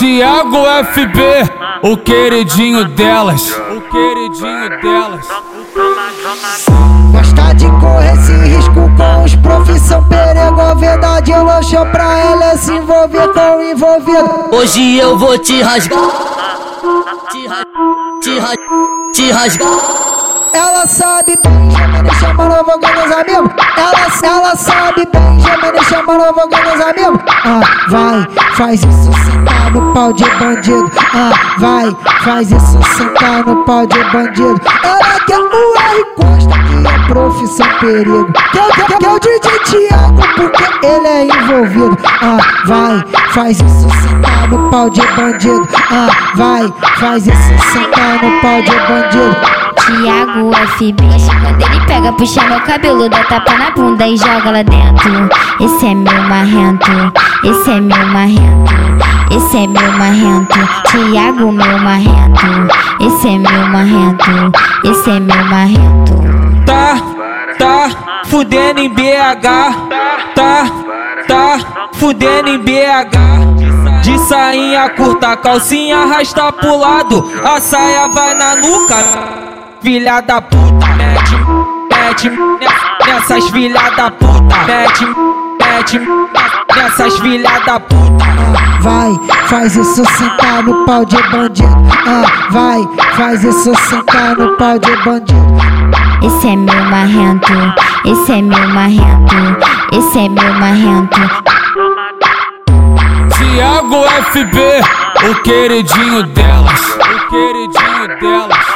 Tiago FB, o queridinho delas, o queridinho delas. Gosta de correr esse risco com os profissão perigo A verdade lanchou pra ela é se envolver com o envolvido Hoje eu vou te rasgar Te, ra te, ra te rasgar ela sabe bem, Gemini chamando, eu vou com meus amigos. Ela, ela sabe bem, Gemini chamando, eu vou com meus amigos. Ah, vai, faz isso sentar no pau de bandido. Ah, vai, faz isso sentar no pau de bandido. Ela quer o R Costa, que é profissão perigo. Quer, quer, quer o DJ Thiago, porque ele é envolvido. Ah, vai, faz isso sentar no pau de bandido. Ah, vai, faz isso sentar no pau de bandido. Thiago FB Quando ele pega, puxa meu cabelo, dá tapa na bunda e joga lá dentro Esse é meu marrento, esse é meu marrento Esse é meu marrento, Thiago meu marrento. Esse é meu marrento, esse é meu marrento. Tá, tá, fudendo em BH Tá, tá, fudendo em BH De sainha curta, calcinha arrasta pro lado. A saia vai na nuca. Filha da puta, mete, mete nessas filha da puta, mete, mete nessas filha da puta. Vai, faz isso sentar no pau de bandido. Ah, vai, faz isso sentar no pau de bandido. Esse é meu marrento, esse é meu marrento, esse é meu marrento. Tiago FB, o queridinho delas, o queridinho delas,